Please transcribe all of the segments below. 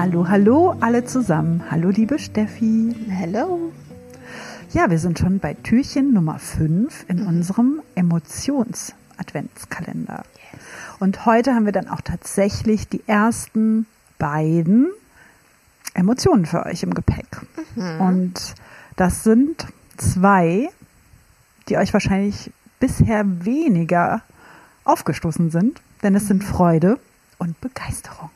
Hallo, hallo alle zusammen. Hallo, liebe Steffi. Hallo. Ja, wir sind schon bei Türchen Nummer 5 in mhm. unserem Emotions-Adventskalender. Yes. Und heute haben wir dann auch tatsächlich die ersten beiden Emotionen für euch im Gepäck. Mhm. Und das sind zwei, die euch wahrscheinlich bisher weniger aufgestoßen sind, denn es sind mhm. Freude und Begeisterung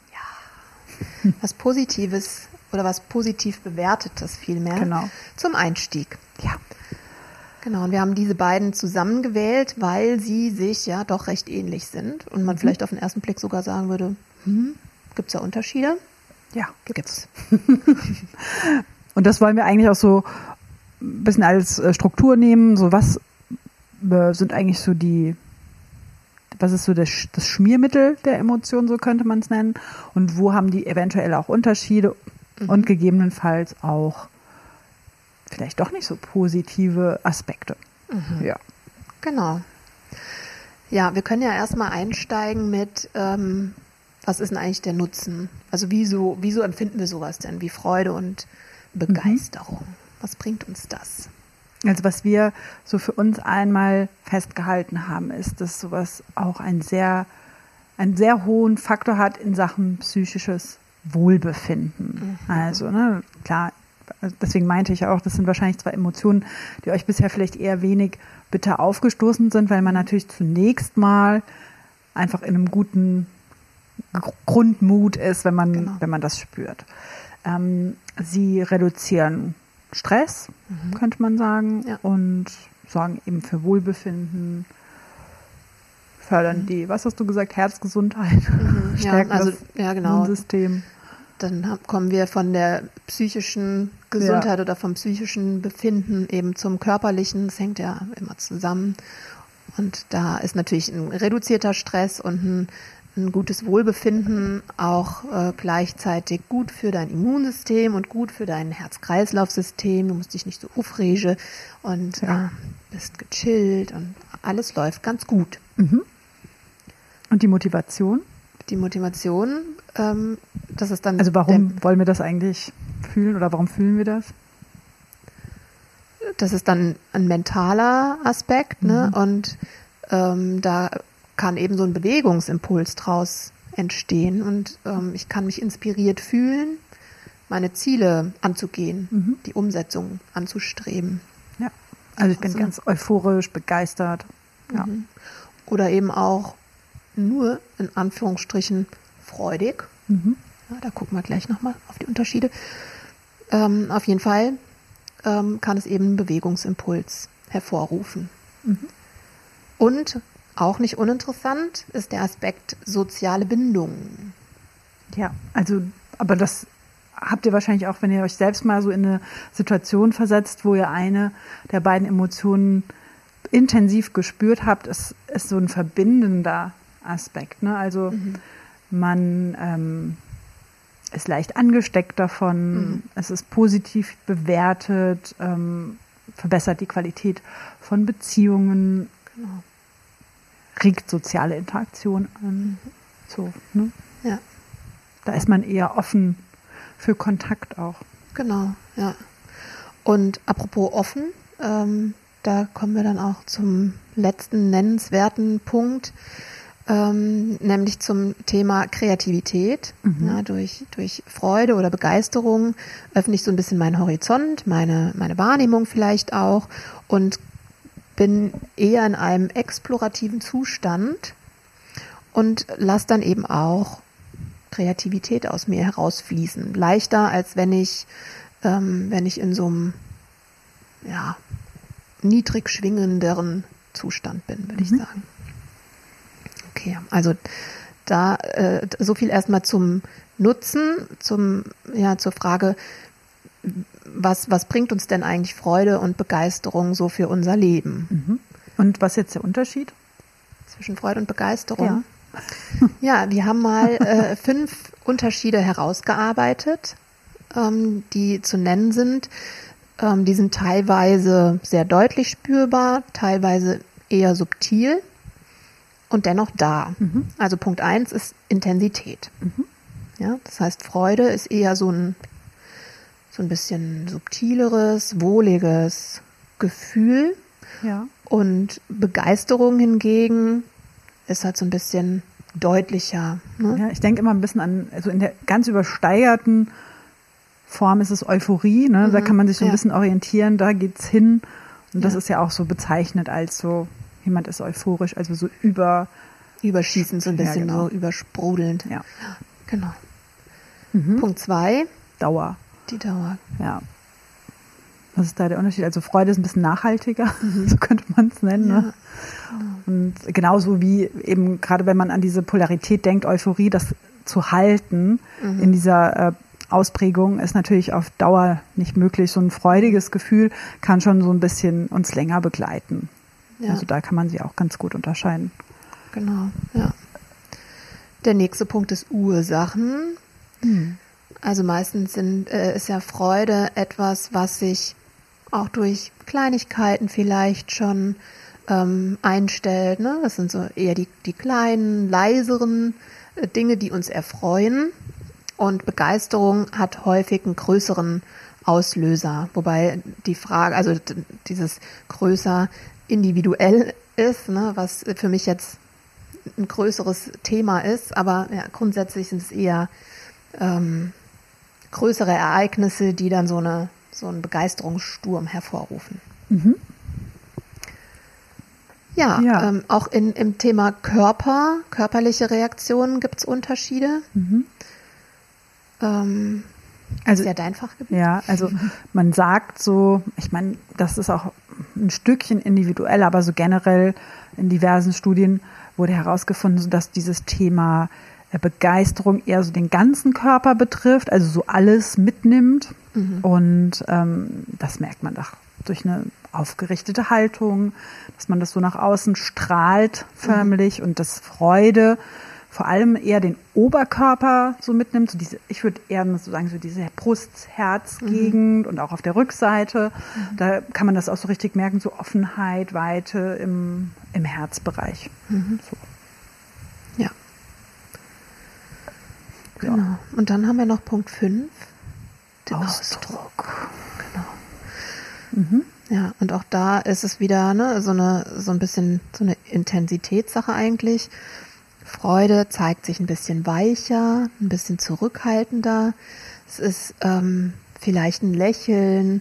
was Positives oder was positiv bewertetes vielmehr genau. zum Einstieg. Ja. Genau, und wir haben diese beiden zusammengewählt, weil sie sich ja doch recht ähnlich sind und man mhm. vielleicht auf den ersten Blick sogar sagen würde, hm, gibt es da Unterschiede? Ja, gibt's. und das wollen wir eigentlich auch so ein bisschen als äh, Struktur nehmen, so was äh, sind eigentlich so die was ist so das, das Schmiermittel der Emotionen, so könnte man es nennen, und wo haben die eventuell auch Unterschiede mhm. und gegebenenfalls auch vielleicht doch nicht so positive Aspekte. Mhm. Ja. Genau. Ja, wir können ja erstmal einsteigen mit, ähm, was ist denn eigentlich der Nutzen? Also wieso, wieso empfinden wir sowas denn wie Freude und Begeisterung? Mhm. Was bringt uns das? Also was wir so für uns einmal festgehalten haben, ist, dass sowas auch einen sehr, einen sehr hohen Faktor hat in Sachen psychisches Wohlbefinden. Mhm. Also, ne, klar, deswegen meinte ich auch, das sind wahrscheinlich zwei Emotionen, die euch bisher vielleicht eher wenig bitter aufgestoßen sind, weil man natürlich zunächst mal einfach in einem guten Grundmut ist, wenn man, genau. wenn man das spürt. Ähm, sie reduzieren Stress, mhm. könnte man sagen, ja. und sorgen eben für Wohlbefinden, fördern mhm. die, was hast du gesagt, Herzgesundheit, mhm. stärken ja, also, das ja, genau. Immunsystem. Dann kommen wir von der psychischen Gesundheit ja. oder vom psychischen Befinden eben zum körperlichen. Das hängt ja immer zusammen. Und da ist natürlich ein reduzierter Stress und ein ein gutes Wohlbefinden auch äh, gleichzeitig gut für dein Immunsystem und gut für dein Herz-Kreislauf-System. Du musst dich nicht so aufregen und ja. äh, bist gechillt und alles läuft ganz gut. Mhm. Und die Motivation? Die Motivation, ähm, das ist dann. Also warum wollen wir das eigentlich fühlen oder warum fühlen wir das? Das ist dann ein mentaler Aspekt, ne? Mhm. Und ähm, da kann eben so ein Bewegungsimpuls draus entstehen und ähm, ich kann mich inspiriert fühlen, meine Ziele anzugehen, mhm. die Umsetzung anzustreben. Ja, also ich bin also, ganz euphorisch, begeistert. Ja. Mhm. Oder eben auch nur in Anführungsstrichen freudig. Mhm. Ja, da gucken wir gleich nochmal auf die Unterschiede. Ähm, auf jeden Fall ähm, kann es eben einen Bewegungsimpuls hervorrufen. Mhm. Und auch nicht uninteressant ist der Aspekt soziale Bindung. Ja, also, aber das habt ihr wahrscheinlich auch, wenn ihr euch selbst mal so in eine Situation versetzt, wo ihr eine der beiden Emotionen intensiv gespürt habt, ist, ist so ein verbindender Aspekt. Ne? Also mhm. man ähm, ist leicht angesteckt davon, mhm. es ist positiv bewertet, ähm, verbessert die Qualität von Beziehungen. Genau regt soziale Interaktion an. So, ne? Ja. Da ist man eher offen für Kontakt auch. Genau, ja. Und apropos offen, ähm, da kommen wir dann auch zum letzten nennenswerten Punkt, ähm, nämlich zum Thema Kreativität. Mhm. Ja, durch, durch Freude oder Begeisterung öffne ich so ein bisschen meinen Horizont, meine, meine Wahrnehmung vielleicht auch und bin eher in einem explorativen Zustand und lasse dann eben auch Kreativität aus mir herausfließen. Leichter, als wenn ich, ähm, wenn ich in so einem ja, niedrig schwingenderen Zustand bin, würde mhm. ich sagen. Okay, also da äh, so viel erstmal zum Nutzen, zum ja zur Frage, was, was bringt uns denn eigentlich Freude und Begeisterung so für unser Leben? Mhm. Und was ist jetzt der Unterschied? Zwischen Freude und Begeisterung? Ja, ja wir haben mal äh, fünf Unterschiede herausgearbeitet, ähm, die zu nennen sind. Ähm, die sind teilweise sehr deutlich spürbar, teilweise eher subtil und dennoch da. Mhm. Also Punkt eins ist Intensität. Mhm. Ja, das heißt, Freude ist eher so ein, so ein bisschen subtileres, wohliges Gefühl. Ja. Und Begeisterung hingegen ist halt so ein bisschen deutlicher. Ne? Ja, ich denke immer ein bisschen an, also in der ganz übersteigerten Form ist es Euphorie, ne? Mhm, da kann man sich so ein ja. bisschen orientieren, da geht's hin. Und das ja. ist ja auch so bezeichnet als so, jemand ist euphorisch, also so über. Überschießend, so ein bisschen ja, genau. so übersprudelnd. Ja. Genau. Mhm. Punkt zwei. Dauer. Die Dauer. Ja. Was ist da der Unterschied? Also Freude ist ein bisschen nachhaltiger, mhm. so könnte man es nennen. Ne? Ja, genau. Und genauso wie eben gerade wenn man an diese Polarität denkt, Euphorie, das zu halten mhm. in dieser äh, Ausprägung ist natürlich auf Dauer nicht möglich. So ein freudiges Gefühl kann schon so ein bisschen uns länger begleiten. Ja. Also da kann man sie auch ganz gut unterscheiden. Genau, ja. Der nächste Punkt ist Ursachen. Hm. Also meistens sind, äh, ist ja Freude etwas, was sich auch durch Kleinigkeiten vielleicht schon ähm, einstellt. Ne? Das sind so eher die, die kleinen, leiseren äh, Dinge, die uns erfreuen. Und Begeisterung hat häufig einen größeren Auslöser, wobei die Frage, also dieses größer individuell ist, ne, was für mich jetzt ein größeres Thema ist, aber ja, grundsätzlich sind es eher ähm, größere Ereignisse, die dann so, eine, so einen Begeisterungssturm hervorrufen. Mhm. Ja, ja. Ähm, auch in, im Thema Körper, körperliche Reaktionen gibt es Unterschiede. Mhm. Ähm, also, ist ja dein Fachgebiet. Ja, also man sagt so, ich meine, das ist auch ein Stückchen individuell, aber so generell in diversen Studien wurde herausgefunden, dass dieses Thema Begeisterung eher so den ganzen Körper betrifft, also so alles mitnimmt. Mhm. Und ähm, das merkt man doch durch eine aufgerichtete Haltung, dass man das so nach außen strahlt förmlich mhm. und das Freude vor allem eher den Oberkörper so mitnimmt, so diese, ich würde eher so sagen, so diese Brust-Herz-Gegend mhm. und auch auf der Rückseite. Mhm. Da kann man das auch so richtig merken, so Offenheit, Weite im, im Herzbereich. Mhm. So. Ja. Genau. Ja. Und dann haben wir noch Punkt 5, den Ausdruck. Ausdruck. Genau. Mhm. Ja, und auch da ist es wieder ne, so eine so ein bisschen so eine Intensitätssache eigentlich. Freude zeigt sich ein bisschen weicher, ein bisschen zurückhaltender. Es ist ähm, vielleicht ein Lächeln,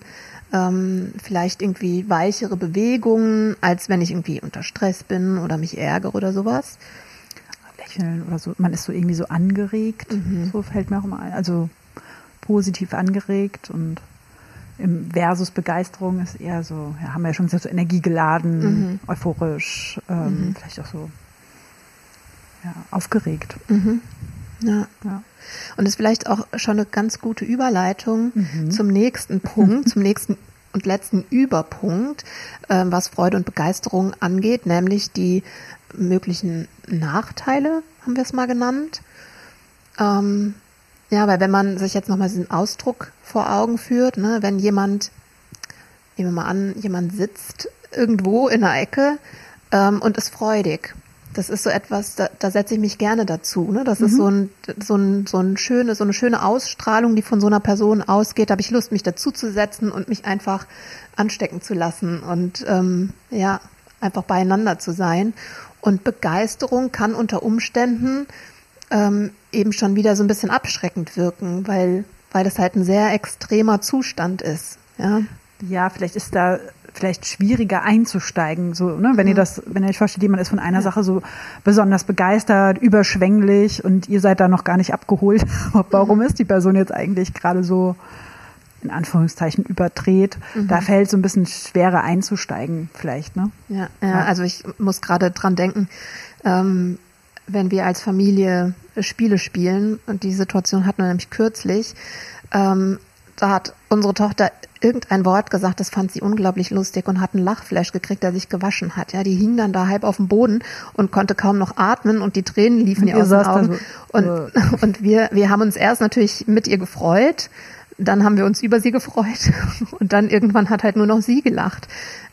ähm, vielleicht irgendwie weichere Bewegungen, als wenn ich irgendwie unter Stress bin oder mich ärgere oder sowas. Lächeln oder so, man ist so irgendwie so angeregt, mhm. so fällt mir auch immer ein. Also positiv angeregt und im Versus Begeisterung ist eher so, ja, haben wir ja schon gesagt, so energiegeladen, mhm. euphorisch, ähm, mhm. vielleicht auch so ja, aufgeregt. Mhm. Ja. ja. Und ist vielleicht auch schon eine ganz gute Überleitung mhm. zum nächsten Punkt, zum nächsten und letzten Überpunkt, äh, was Freude und Begeisterung angeht, nämlich die möglichen Nachteile, haben wir es mal genannt. Ähm, ja, weil wenn man sich jetzt nochmal diesen Ausdruck vor Augen führt, ne, wenn jemand, nehmen wir mal an, jemand sitzt irgendwo in einer Ecke ähm, und ist freudig das ist so etwas, da, da setze ich mich gerne dazu. Ne? Das mhm. ist so, ein, so, ein, so, ein schöne, so eine schöne Ausstrahlung, die von so einer Person ausgeht. Da habe ich Lust, mich dazu zu setzen und mich einfach anstecken zu lassen und ähm, ja, einfach beieinander zu sein. Und Begeisterung kann unter Umständen ähm, eben schon wieder so ein bisschen abschreckend wirken, weil, weil das halt ein sehr extremer Zustand ist. Ja, ja vielleicht ist da vielleicht schwieriger einzusteigen. So, ne? Wenn mhm. ihr das, wenn ihr euch vorstellt, jemand ist von einer ja. Sache so besonders begeistert, überschwänglich und ihr seid da noch gar nicht abgeholt, warum mhm. ist die Person jetzt eigentlich gerade so in Anführungszeichen überdreht. Mhm. Da fällt so ein bisschen schwerer einzusteigen, vielleicht, ne? Ja, ja, also ich muss gerade dran denken, ähm, wenn wir als Familie Spiele spielen, und die Situation hatten wir nämlich kürzlich, ähm, da hat unsere Tochter irgendein Wort gesagt, das fand sie unglaublich lustig und hat einen Lachflash gekriegt, der sich gewaschen hat. Ja, die hing dann da halb auf dem Boden und konnte kaum noch atmen und die Tränen liefen ihr aus den Augen. So, und, und wir, wir haben uns erst natürlich mit ihr gefreut, dann haben wir uns über sie gefreut und dann irgendwann hat halt nur noch sie gelacht,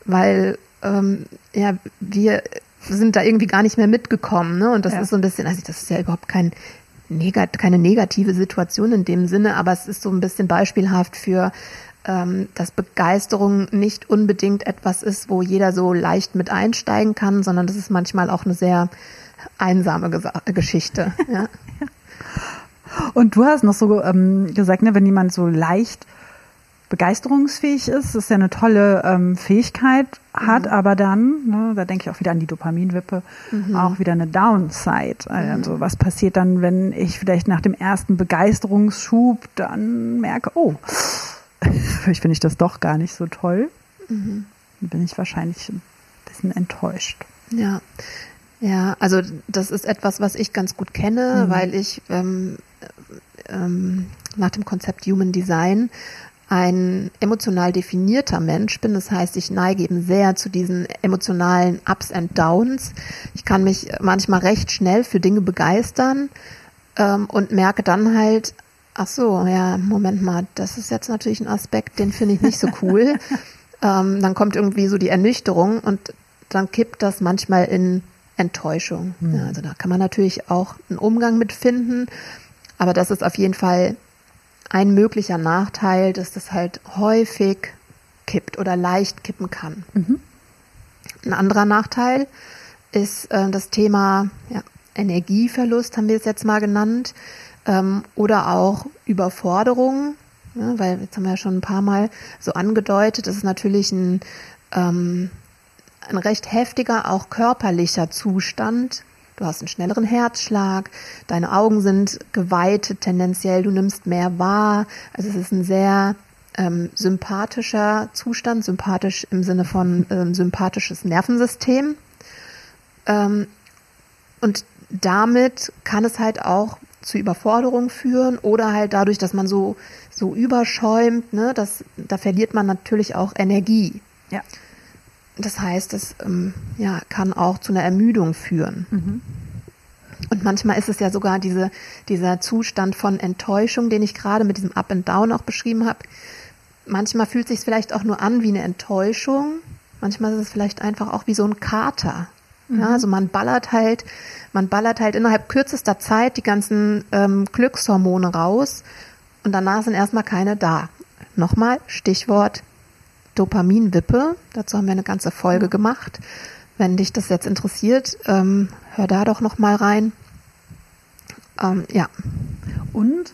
weil ähm, ja wir sind da irgendwie gar nicht mehr mitgekommen, ne? Und das ja. ist so ein bisschen, also das ist ja überhaupt kein negat keine negative Situation in dem Sinne, aber es ist so ein bisschen beispielhaft für ähm, dass Begeisterung nicht unbedingt etwas ist, wo jeder so leicht mit einsteigen kann, sondern das ist manchmal auch eine sehr einsame Gesa Geschichte. Ja. Und du hast noch so ähm, gesagt, ne, wenn jemand so leicht begeisterungsfähig ist, ist ja eine tolle ähm, Fähigkeit hat, mhm. aber dann, ne, da denke ich auch wieder an die Dopaminwippe, mhm. auch wieder eine Downside. Also was passiert dann, wenn ich vielleicht nach dem ersten Begeisterungsschub dann merke, oh, vielleicht finde ich das doch gar nicht so toll. Mhm. Dann bin ich wahrscheinlich ein bisschen enttäuscht. Ja. Ja, also das ist etwas, was ich ganz gut kenne, mhm. weil ich ähm, ähm, nach dem Konzept Human Design ein emotional definierter Mensch bin. Das heißt, ich neige eben sehr zu diesen emotionalen Ups and Downs. Ich kann mich manchmal recht schnell für Dinge begeistern ähm, und merke dann halt, ach so, ja, Moment mal, das ist jetzt natürlich ein Aspekt, den finde ich nicht so cool. ähm, dann kommt irgendwie so die Ernüchterung und dann kippt das manchmal in Enttäuschung. Mhm. Ja, also da kann man natürlich auch einen Umgang mit finden, aber das ist auf jeden Fall ein möglicher Nachteil, dass das halt häufig kippt oder leicht kippen kann. Mhm. Ein anderer Nachteil ist äh, das Thema ja, Energieverlust, haben wir es jetzt mal genannt, ähm, oder auch Überforderung, ja, weil jetzt haben wir ja schon ein paar Mal so angedeutet, das ist natürlich ein, ähm, ein recht heftiger, auch körperlicher Zustand, du hast einen schnelleren Herzschlag, deine Augen sind geweitet tendenziell, du nimmst mehr wahr. Also es ist ein sehr ähm, sympathischer Zustand, sympathisch im Sinne von ähm, sympathisches Nervensystem. Ähm, und damit kann es halt auch zu Überforderung führen oder halt dadurch, dass man so, so überschäumt, ne, das, da verliert man natürlich auch Energie. Ja. Das heißt, es ähm, ja, kann auch zu einer Ermüdung führen. Mhm. Und manchmal ist es ja sogar diese, dieser Zustand von Enttäuschung, den ich gerade mit diesem Up and Down auch beschrieben habe. Manchmal fühlt es sich vielleicht auch nur an wie eine Enttäuschung. Manchmal ist es vielleicht einfach auch wie so ein Kater. Mhm. Ja, also man ballert halt, man ballert halt innerhalb kürzester Zeit die ganzen ähm, Glückshormone raus und danach sind erstmal keine da. Nochmal, Stichwort Dopaminwippe. Dazu haben wir eine ganze Folge gemacht. Wenn dich das jetzt interessiert, ähm, hör da doch noch mal rein. Ähm, ja. Und,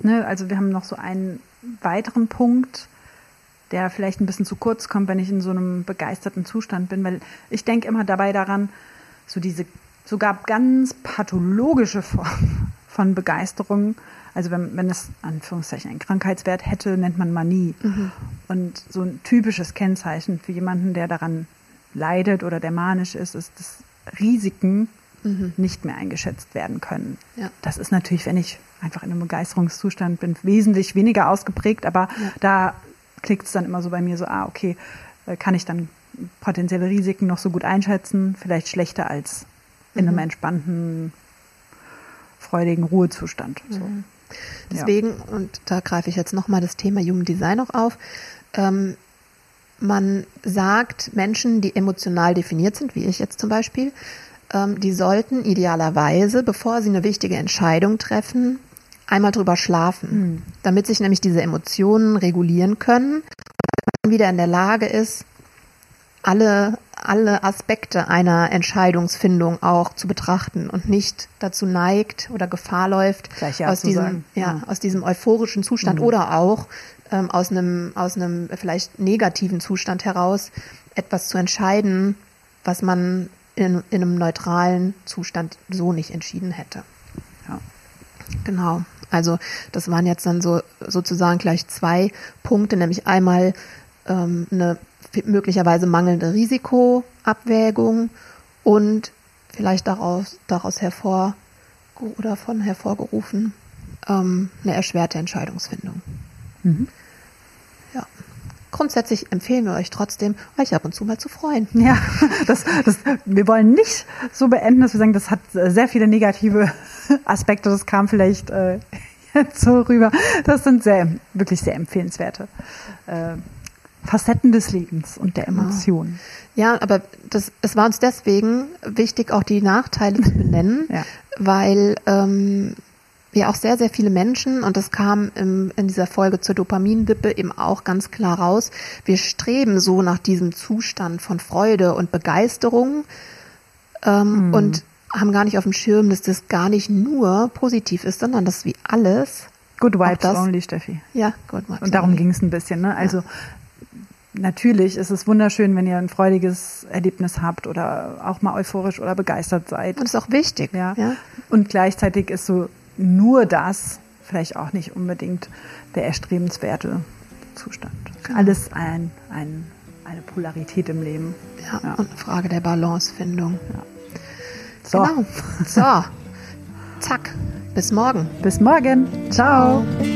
ne, also wir haben noch so einen weiteren Punkt, der vielleicht ein bisschen zu kurz kommt, wenn ich in so einem begeisterten Zustand bin, weil ich denke immer dabei daran, so diese sogar ganz pathologische Form von Begeisterung also wenn, wenn es Anführungszeichen einen Krankheitswert hätte, nennt man Manie. Mhm. Und so ein typisches Kennzeichen für jemanden, der daran leidet oder der manisch ist, ist, dass Risiken mhm. nicht mehr eingeschätzt werden können. Ja. Das ist natürlich, wenn ich einfach in einem Begeisterungszustand bin, wesentlich weniger ausgeprägt, aber ja. da klickt es dann immer so bei mir so, ah, okay, äh, kann ich dann potenzielle Risiken noch so gut einschätzen, vielleicht schlechter als in einem mhm. entspannten, freudigen Ruhezustand. So. Mhm. Deswegen, ja. und da greife ich jetzt nochmal das Thema Human Design auch auf, ähm, man sagt Menschen, die emotional definiert sind, wie ich jetzt zum Beispiel, ähm, die sollten idealerweise, bevor sie eine wichtige Entscheidung treffen, einmal drüber schlafen, mhm. damit sich nämlich diese Emotionen regulieren können und dann wieder in der Lage ist, alle, alle Aspekte einer Entscheidungsfindung auch zu betrachten und nicht dazu neigt oder Gefahr läuft, ja aus, diesem, ja, ja, aus diesem euphorischen Zustand mhm. oder auch ähm, aus, einem, aus einem vielleicht negativen Zustand heraus etwas zu entscheiden, was man in, in einem neutralen Zustand so nicht entschieden hätte. Ja. Genau. Also das waren jetzt dann so sozusagen gleich zwei Punkte, nämlich einmal ähm, eine möglicherweise mangelnde Risikoabwägung und vielleicht daraus, daraus hervor oder von hervorgerufen ähm, eine erschwerte Entscheidungsfindung. Mhm. Ja. Grundsätzlich empfehlen wir euch trotzdem, euch ab und zu mal zu freuen. Ja, das, das, wir wollen nicht so beenden, dass wir sagen, das hat sehr viele negative Aspekte. Das kam vielleicht äh, jetzt so rüber. Das sind sehr, wirklich sehr empfehlenswerte äh, Facetten des Lebens und der Emotionen. Ja, aber das, es war uns deswegen wichtig, auch die Nachteile zu benennen, ja. weil ähm, wir auch sehr, sehr viele Menschen, und das kam im, in dieser Folge zur Dopamindippe eben auch ganz klar raus, wir streben so nach diesem Zustand von Freude und Begeisterung ähm, mhm. und haben gar nicht auf dem Schirm, dass das gar nicht nur positiv ist, sondern dass wie alles. Good Vibes das, only, Steffi. Ja, good vibes. Und darum ging es ein bisschen. Ne? Also ja natürlich ist es wunderschön, wenn ihr ein freudiges Erlebnis habt oder auch mal euphorisch oder begeistert seid. Und ist auch wichtig. Ja. ja. Und gleichzeitig ist so nur das vielleicht auch nicht unbedingt der erstrebenswerte Zustand. Genau. Alles ein, ein, eine Polarität im Leben. Ja, ja. und eine Frage der Balancefindung. Ja. So. Genau. So. Zack. Bis morgen. Bis morgen. Ciao. Ciao.